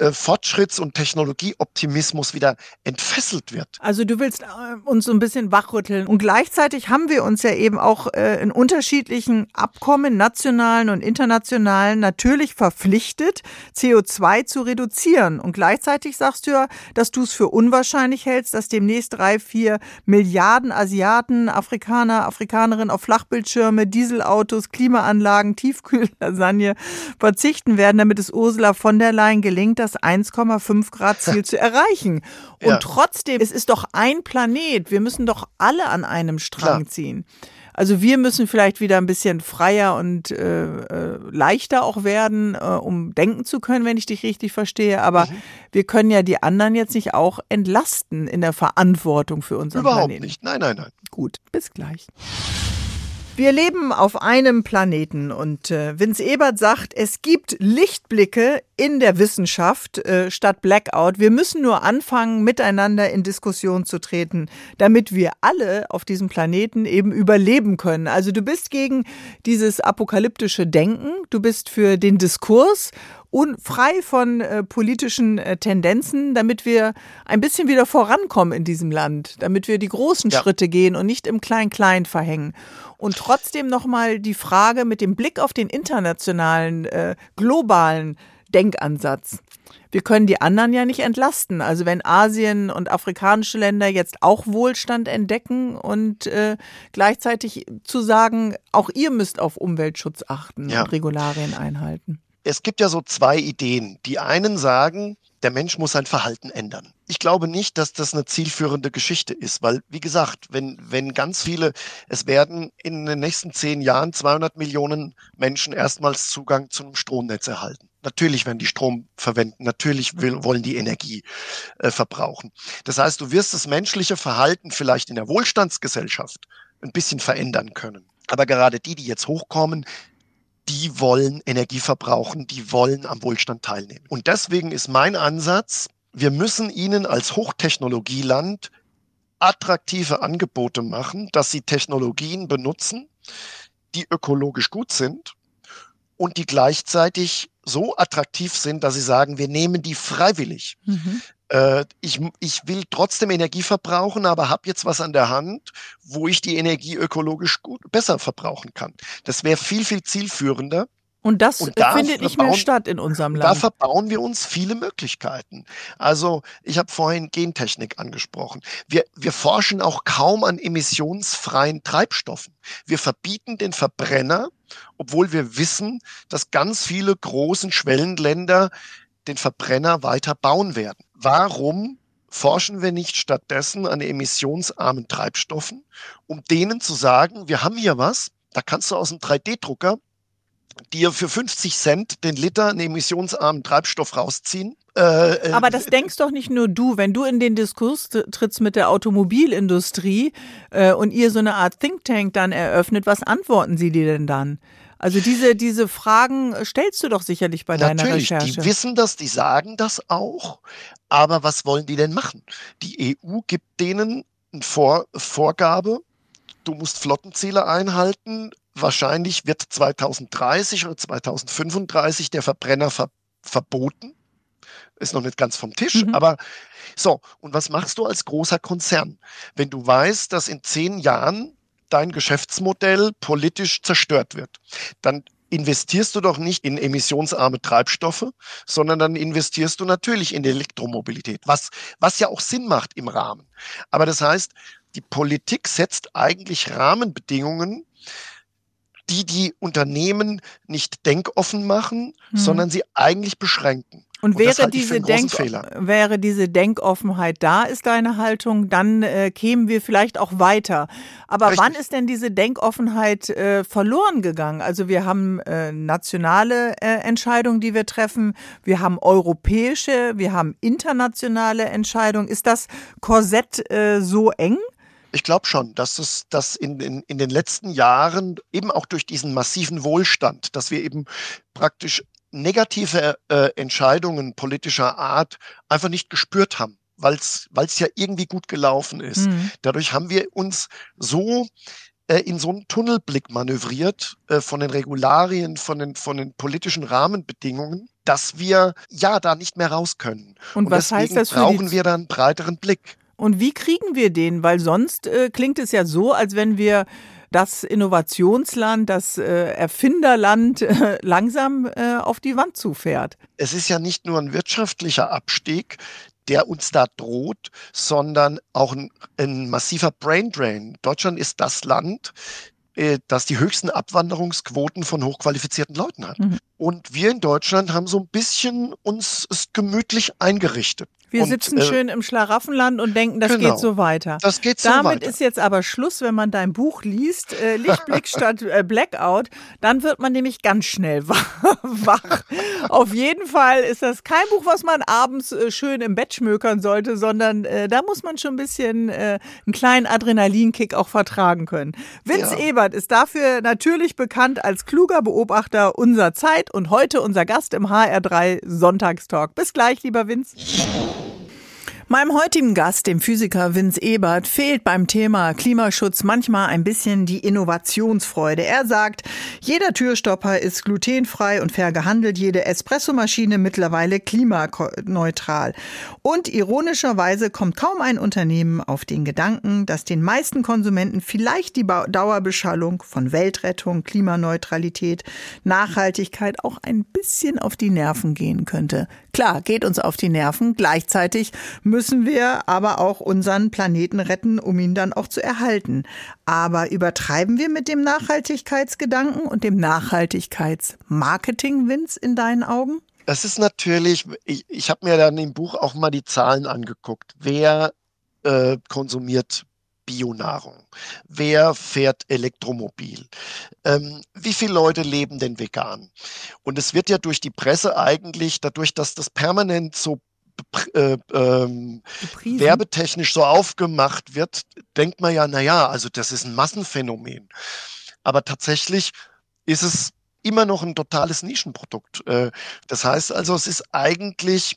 äh, Fortschritts- und Technologieoptimismus wieder entfesselt wird. Also du willst äh, uns so ein bisschen wachrütteln. Und gleichzeitig haben wir uns ja eben auch äh, in unterschiedlichen Abkommen, nationalen und internationalen, natürlich verpflichtet, CO2 zu reduzieren. Und gleichzeitig sagst du ja, dass du es für unwahrscheinlich hältst, dass demnächst drei, vier Milliarden Asiaten, Afrikaner, Afrikanerinnen auf Flachbildschirme, Dieselautos, Klimaanlagen, Tiefkühllasagne verzichten werden, damit es Ursula von der Leyen gelingt, das 1,5 Grad Ziel zu erreichen. Und ja. trotzdem, es ist doch ein Planet. Wir müssen doch alle an einem Strang Klar. ziehen. Also wir müssen vielleicht wieder ein bisschen freier und äh, äh, leichter auch werden, äh, um denken zu können, wenn ich dich richtig verstehe. Aber mhm. wir können ja die anderen jetzt nicht auch entlasten in der Verantwortung für unseren Überhaupt Planeten. nicht. Nein, nein, nein. Gut, bis gleich. Wir leben auf einem Planeten und äh, Vince Ebert sagt, es gibt Lichtblicke in der Wissenschaft äh, statt Blackout. Wir müssen nur anfangen, miteinander in Diskussion zu treten, damit wir alle auf diesem Planeten eben überleben können. Also du bist gegen dieses apokalyptische Denken, du bist für den Diskurs und frei von äh, politischen äh, Tendenzen, damit wir ein bisschen wieder vorankommen in diesem Land, damit wir die großen ja. Schritte gehen und nicht im Klein-Klein verhängen. Und trotzdem nochmal die Frage mit dem Blick auf den internationalen, äh, globalen Denkansatz. Wir können die anderen ja nicht entlasten. Also wenn Asien und afrikanische Länder jetzt auch Wohlstand entdecken und äh, gleichzeitig zu sagen, auch ihr müsst auf Umweltschutz achten ja. und Regularien einhalten. Es gibt ja so zwei Ideen. Die einen sagen, der Mensch muss sein Verhalten ändern. Ich glaube nicht, dass das eine zielführende Geschichte ist, weil, wie gesagt, wenn, wenn ganz viele, es werden in den nächsten zehn Jahren 200 Millionen Menschen erstmals Zugang zum Stromnetz erhalten. Natürlich werden die Strom verwenden, natürlich will, wollen die Energie äh, verbrauchen. Das heißt, du wirst das menschliche Verhalten vielleicht in der Wohlstandsgesellschaft ein bisschen verändern können. Aber gerade die, die jetzt hochkommen, die wollen Energie verbrauchen, die wollen am Wohlstand teilnehmen. Und deswegen ist mein Ansatz, wir müssen ihnen als Hochtechnologieland attraktive Angebote machen, dass sie Technologien benutzen, die ökologisch gut sind und die gleichzeitig so attraktiv sind, dass sie sagen, wir nehmen die freiwillig. Mhm. Äh, ich, ich will trotzdem Energie verbrauchen, aber habe jetzt was an der Hand, wo ich die Energie ökologisch gut besser verbrauchen kann. Das wäre viel, viel zielführender Und das und da findet nicht mehr statt in unserem Land. Da verbauen wir uns viele Möglichkeiten. Also ich habe vorhin Gentechnik angesprochen. Wir, wir forschen auch kaum an emissionsfreien Treibstoffen. Wir verbieten den Verbrenner, obwohl wir wissen, dass ganz viele großen Schwellenländer den Verbrenner weiter bauen werden. Warum forschen wir nicht stattdessen an emissionsarmen Treibstoffen, um denen zu sagen, wir haben hier was, da kannst du aus einem 3D-Drucker dir für 50 Cent den Liter einen emissionsarmen Treibstoff rausziehen. Äh, äh, Aber das denkst doch nicht nur du. Wenn du in den Diskurs trittst mit der Automobilindustrie äh, und ihr so eine Art Think Tank dann eröffnet, was antworten sie dir denn dann? Also diese, diese Fragen stellst du doch sicherlich bei Natürlich, deiner Recherche. Die wissen das, die sagen das auch. Aber was wollen die denn machen? Die EU gibt denen eine Vor Vorgabe, du musst Flottenziele einhalten, wahrscheinlich wird 2030 oder 2035 der Verbrenner ver verboten. Ist noch nicht ganz vom Tisch, mhm. aber so. Und was machst du als großer Konzern? Wenn du weißt, dass in zehn Jahren dein Geschäftsmodell politisch zerstört wird, dann investierst du doch nicht in emissionsarme Treibstoffe, sondern dann investierst du natürlich in Elektromobilität, was, was ja auch Sinn macht im Rahmen. Aber das heißt, die Politik setzt eigentlich Rahmenbedingungen, die die Unternehmen nicht denkoffen machen, hm. sondern sie eigentlich beschränken. Und wäre, diese Denk wäre diese Denkoffenheit da, ist deine Haltung, dann äh, kämen wir vielleicht auch weiter. Aber Richtig. wann ist denn diese Denkoffenheit äh, verloren gegangen? Also wir haben äh, nationale äh, Entscheidungen, die wir treffen, wir haben europäische, wir haben internationale Entscheidungen. Ist das Korsett äh, so eng? Ich glaube schon, dass es dass in, in, in den letzten Jahren eben auch durch diesen massiven Wohlstand, dass wir eben praktisch negative äh, Entscheidungen politischer Art einfach nicht gespürt haben, weil es ja irgendwie gut gelaufen ist. Mhm. Dadurch haben wir uns so äh, in so einen Tunnelblick manövriert äh, von den Regularien, von den, von den politischen Rahmenbedingungen, dass wir ja da nicht mehr raus können. Und, Und was heißt das für brauchen wir da einen breiteren Blick. Und wie kriegen wir den? Weil sonst äh, klingt es ja so, als wenn wir das Innovationsland, das äh, Erfinderland äh, langsam äh, auf die Wand zufährt. Es ist ja nicht nur ein wirtschaftlicher Abstieg, der uns da droht, sondern auch ein, ein massiver Braindrain. Deutschland ist das Land, das die höchsten Abwanderungsquoten von hochqualifizierten Leuten hat. Mhm. Und wir in Deutschland haben so ein bisschen uns gemütlich eingerichtet. Wir und, sitzen äh, schön im Schlaraffenland und denken, das genau, geht so weiter. Das geht so Damit weiter. ist jetzt aber Schluss, wenn man dein Buch liest, äh, Lichtblick statt äh, Blackout, dann wird man nämlich ganz schnell wach. Auf jeden Fall ist das kein Buch, was man abends äh, schön im Bett schmökern sollte, sondern äh, da muss man schon ein bisschen äh, einen kleinen Adrenalinkick auch vertragen können. Vince ja. Ebert ist dafür natürlich bekannt als kluger Beobachter unserer Zeit und heute unser Gast im HR3 Sonntagstalk. Bis gleich, lieber Vince. Meinem heutigen Gast, dem Physiker Vince Ebert, fehlt beim Thema Klimaschutz manchmal ein bisschen die Innovationsfreude. Er sagt, jeder Türstopper ist glutenfrei und fair gehandelt, jede Espressomaschine mittlerweile klimaneutral. Und ironischerweise kommt kaum ein Unternehmen auf den Gedanken, dass den meisten Konsumenten vielleicht die Dauerbeschallung von Weltrettung, Klimaneutralität, Nachhaltigkeit auch ein bisschen auf die Nerven gehen könnte. Klar, geht uns auf die Nerven. Gleichzeitig müssen wir aber auch unseren Planeten retten, um ihn dann auch zu erhalten. Aber übertreiben wir mit dem Nachhaltigkeitsgedanken und dem Nachhaltigkeitsmarketing, Vince, in deinen Augen? Das ist natürlich, ich, ich habe mir dann im Buch auch mal die Zahlen angeguckt. Wer äh, konsumiert Bionahrung? Wer fährt Elektromobil? Ähm, wie viele Leute leben denn vegan? Und es wird ja durch die Presse eigentlich, dadurch, dass das permanent so äh, ähm, werbetechnisch so aufgemacht wird, denkt man ja, naja, also das ist ein Massenphänomen. Aber tatsächlich ist es immer noch ein totales Nischenprodukt. Äh, das heißt also, es ist eigentlich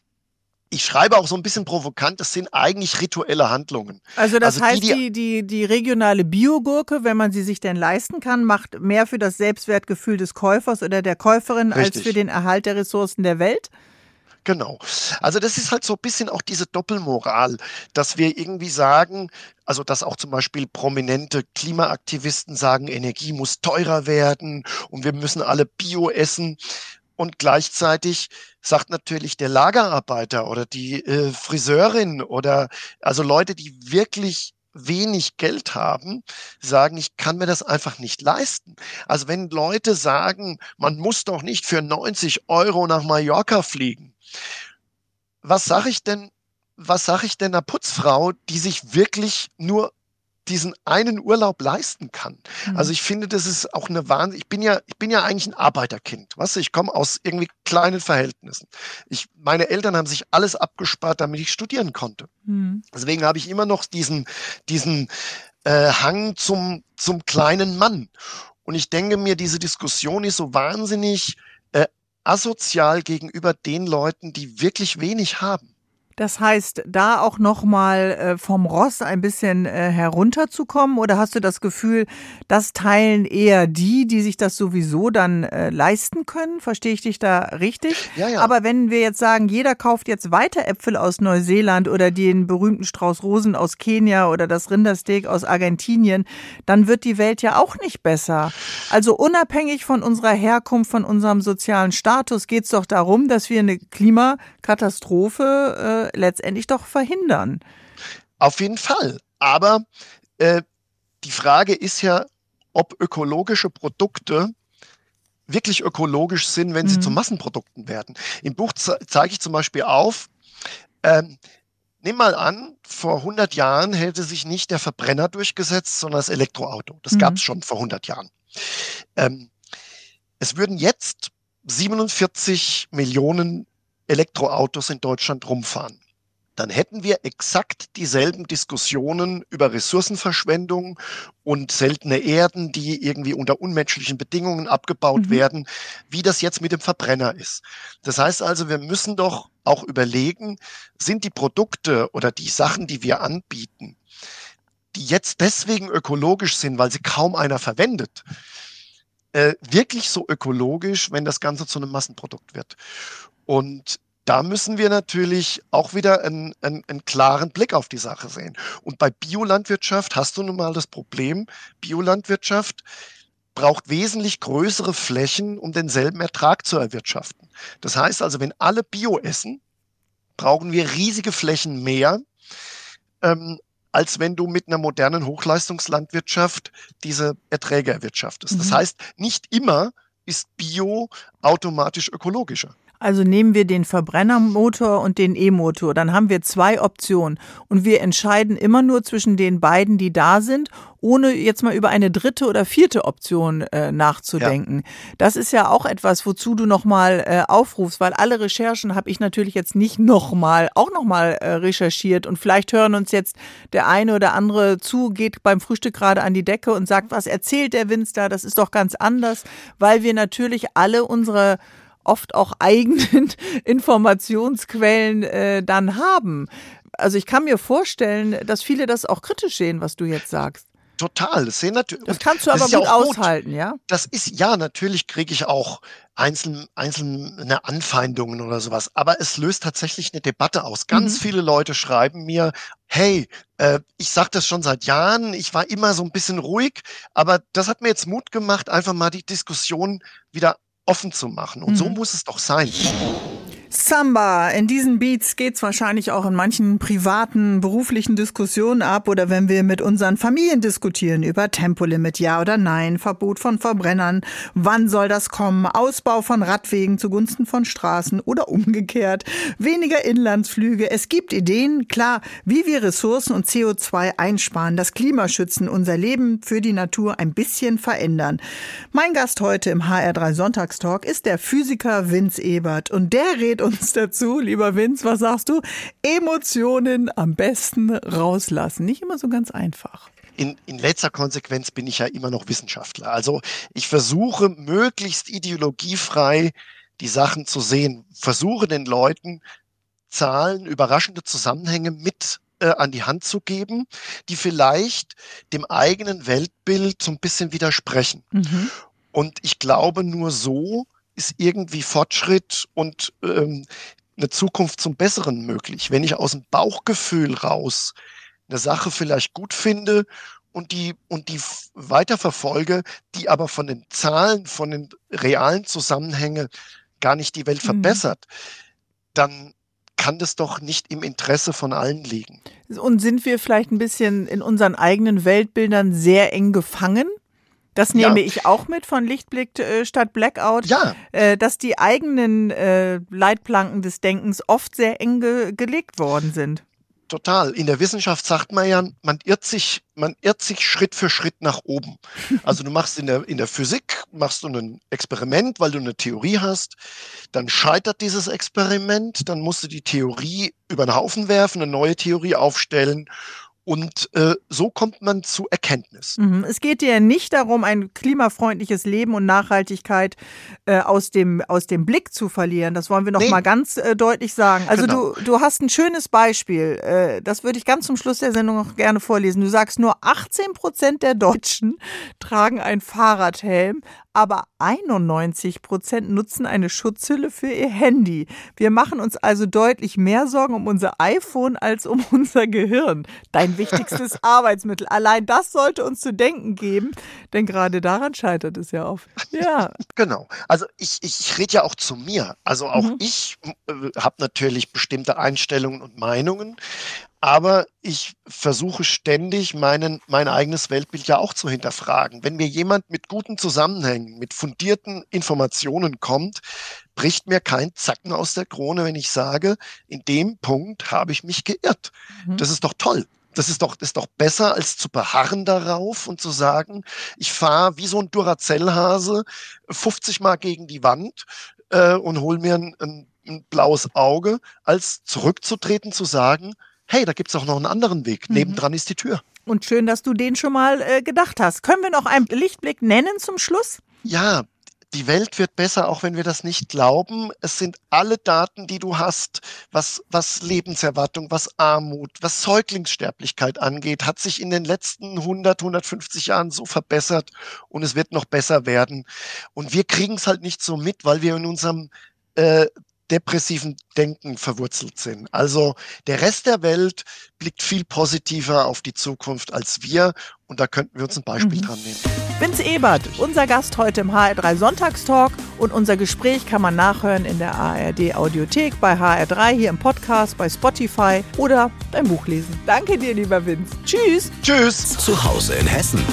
ich schreibe auch so ein bisschen provokant, das sind eigentlich rituelle Handlungen. Also das also heißt, die, die, die, die regionale Biogurke, wenn man sie sich denn leisten kann, macht mehr für das Selbstwertgefühl des Käufers oder der Käuferin Richtig. als für den Erhalt der Ressourcen der Welt? Genau. Also das ist halt so ein bisschen auch diese Doppelmoral, dass wir irgendwie sagen, also dass auch zum Beispiel prominente Klimaaktivisten sagen, Energie muss teurer werden und wir müssen alle Bio essen. Und gleichzeitig sagt natürlich der Lagerarbeiter oder die äh, Friseurin oder also Leute, die wirklich wenig Geld haben, sagen, ich kann mir das einfach nicht leisten. Also wenn Leute sagen, man muss doch nicht für 90 Euro nach Mallorca fliegen, was sage ich denn, was sage ich denn einer Putzfrau, die sich wirklich nur diesen einen Urlaub leisten kann. Mhm. Also ich finde, das ist auch eine Wahnsinn. Ich bin ja, ich bin ja eigentlich ein Arbeiterkind. Was? Ich komme aus irgendwie kleinen Verhältnissen. Ich, meine Eltern haben sich alles abgespart, damit ich studieren konnte. Mhm. Deswegen habe ich immer noch diesen, diesen äh, Hang zum, zum kleinen Mann. Und ich denke mir, diese Diskussion ist so wahnsinnig äh, asozial gegenüber den Leuten, die wirklich wenig haben. Das heißt, da auch nochmal äh, vom Ross ein bisschen äh, herunterzukommen oder hast du das Gefühl, das teilen eher die, die sich das sowieso dann äh, leisten können? Verstehe ich dich da richtig? Ja, ja. Aber wenn wir jetzt sagen, jeder kauft jetzt weiter Äpfel aus Neuseeland oder den berühmten Strauß Rosen aus Kenia oder das Rindersteak aus Argentinien, dann wird die Welt ja auch nicht besser. Also unabhängig von unserer Herkunft, von unserem sozialen Status geht es doch darum, dass wir eine Klimakatastrophe äh, letztendlich doch verhindern. Auf jeden Fall. Aber äh, die Frage ist ja, ob ökologische Produkte wirklich ökologisch sind, wenn sie mhm. zu Massenprodukten werden. Im Buch ze zeige ich zum Beispiel auf, ähm, nimm mal an, vor 100 Jahren hätte sich nicht der Verbrenner durchgesetzt, sondern das Elektroauto. Das mhm. gab es schon vor 100 Jahren. Ähm, es würden jetzt 47 Millionen Elektroautos in Deutschland rumfahren dann hätten wir exakt dieselben Diskussionen über Ressourcenverschwendung und seltene Erden, die irgendwie unter unmenschlichen Bedingungen abgebaut mhm. werden, wie das jetzt mit dem Verbrenner ist. Das heißt also, wir müssen doch auch überlegen, sind die Produkte oder die Sachen, die wir anbieten, die jetzt deswegen ökologisch sind, weil sie kaum einer verwendet, äh, wirklich so ökologisch, wenn das Ganze zu einem Massenprodukt wird. Und da müssen wir natürlich auch wieder einen, einen, einen, klaren Blick auf die Sache sehen. Und bei Biolandwirtschaft hast du nun mal das Problem, Biolandwirtschaft braucht wesentlich größere Flächen, um denselben Ertrag zu erwirtschaften. Das heißt also, wenn alle Bio essen, brauchen wir riesige Flächen mehr, ähm, als wenn du mit einer modernen Hochleistungslandwirtschaft diese Erträge erwirtschaftest. Mhm. Das heißt, nicht immer ist Bio automatisch ökologischer. Also nehmen wir den Verbrennermotor und den E-Motor, dann haben wir zwei Optionen und wir entscheiden immer nur zwischen den beiden, die da sind, ohne jetzt mal über eine dritte oder vierte Option äh, nachzudenken. Ja. Das ist ja auch etwas, wozu du nochmal äh, aufrufst, weil alle Recherchen habe ich natürlich jetzt nicht nochmal, auch nochmal äh, recherchiert und vielleicht hören uns jetzt der eine oder andere zu, geht beim Frühstück gerade an die Decke und sagt, was erzählt der Winz da? Das ist doch ganz anders, weil wir natürlich alle unsere oft auch eigenen Informationsquellen äh, dann haben. Also ich kann mir vorstellen, dass viele das auch kritisch sehen, was du jetzt sagst. Total. Das, sehen natürlich, das kannst du aber gut ja aushalten, gut. ja? Das ist, ja, natürlich kriege ich auch einzelne, einzelne Anfeindungen oder sowas. Aber es löst tatsächlich eine Debatte aus. Ganz mhm. viele Leute schreiben mir, hey, äh, ich sage das schon seit Jahren, ich war immer so ein bisschen ruhig, aber das hat mir jetzt Mut gemacht, einfach mal die Diskussion wieder offen zu machen. Und mhm. so muss es doch sein. Samba. In diesen Beats geht's wahrscheinlich auch in manchen privaten, beruflichen Diskussionen ab oder wenn wir mit unseren Familien diskutieren über Tempolimit, ja oder nein, Verbot von Verbrennern, wann soll das kommen, Ausbau von Radwegen zugunsten von Straßen oder umgekehrt, weniger Inlandsflüge. Es gibt Ideen, klar, wie wir Ressourcen und CO2 einsparen, das Klima schützen, unser Leben für die Natur ein bisschen verändern. Mein Gast heute im HR3 Sonntagstalk ist der Physiker Vince Ebert und der redet rät uns dazu, lieber Vince, was sagst du? Emotionen am besten rauslassen. Nicht immer so ganz einfach. In, in, letzter Konsequenz bin ich ja immer noch Wissenschaftler. Also ich versuche möglichst ideologiefrei die Sachen zu sehen, versuche den Leuten Zahlen, überraschende Zusammenhänge mit äh, an die Hand zu geben, die vielleicht dem eigenen Weltbild so ein bisschen widersprechen. Mhm. Und ich glaube, nur so ist irgendwie Fortschritt und ähm, eine Zukunft zum Besseren möglich. Wenn ich aus dem Bauchgefühl raus eine Sache vielleicht gut finde und die, und die weiterverfolge, die aber von den Zahlen, von den realen Zusammenhängen gar nicht die Welt mhm. verbessert, dann kann das doch nicht im Interesse von allen liegen. Und sind wir vielleicht ein bisschen in unseren eigenen Weltbildern sehr eng gefangen? Das nehme ja. ich auch mit von Lichtblick äh, statt Blackout. Ja. Äh, dass die eigenen äh, Leitplanken des Denkens oft sehr eng ge gelegt worden sind total. In der Wissenschaft sagt man ja, man irrt sich, man irrt sich Schritt für Schritt nach oben. Also du machst in der, in der Physik, machst du ein Experiment, weil du eine Theorie hast, dann scheitert dieses Experiment, dann musst du die Theorie über den Haufen werfen, eine neue Theorie aufstellen und äh, so kommt man zu Erkenntnis. Mhm. Es geht dir nicht darum, ein klimafreundliches Leben und Nachhaltigkeit äh, aus, dem, aus dem Blick zu verlieren. Das wollen wir noch nee. mal ganz äh, deutlich sagen. Also genau. du, du hast ein schönes Beispiel. Äh, das würde ich ganz zum Schluss der Sendung noch gerne vorlesen. Du sagst, nur 18 Prozent der Deutschen tragen ein Fahrradhelm, aber 91 Prozent nutzen eine Schutzhülle für ihr Handy. Wir machen uns also deutlich mehr Sorgen um unser iPhone als um unser Gehirn. Dein wichtigstes Arbeitsmittel. Allein das sollte uns zu denken geben, denn gerade daran scheitert es ja oft. Ja. Genau. Also ich, ich rede ja auch zu mir. Also auch mhm. ich äh, habe natürlich bestimmte Einstellungen und Meinungen, aber ich versuche ständig meinen, mein eigenes Weltbild ja auch zu hinterfragen. Wenn mir jemand mit guten Zusammenhängen, mit fundierten Informationen kommt, bricht mir kein Zacken aus der Krone, wenn ich sage, in dem Punkt habe ich mich geirrt. Mhm. Das ist doch toll. Das ist doch, ist doch besser, als zu beharren darauf und zu sagen, ich fahre wie so ein Duracell-Hase 50 Mal gegen die Wand äh, und hol mir ein, ein, ein blaues Auge, als zurückzutreten, zu sagen, hey, da gibt es auch noch einen anderen Weg. Mhm. Nebendran ist die Tür. Und schön, dass du den schon mal äh, gedacht hast. Können wir noch einen Lichtblick nennen zum Schluss? Ja, die Welt wird besser, auch wenn wir das nicht glauben. Es sind alle Daten, die du hast, was, was Lebenserwartung, was Armut, was Säuglingssterblichkeit angeht, hat sich in den letzten 100, 150 Jahren so verbessert und es wird noch besser werden. Und wir kriegen es halt nicht so mit, weil wir in unserem äh, depressiven Denken verwurzelt sind. Also der Rest der Welt blickt viel positiver auf die Zukunft als wir und da könnten wir uns ein Beispiel mhm. dran nehmen. Vince Ebert, unser Gast heute im HR3 Sonntagstalk und unser Gespräch kann man nachhören in der ARD Audiothek, bei HR3 hier im Podcast, bei Spotify oder beim Buchlesen. Danke dir, lieber Vince. Tschüss. Tschüss. Zu Hause in Hessen.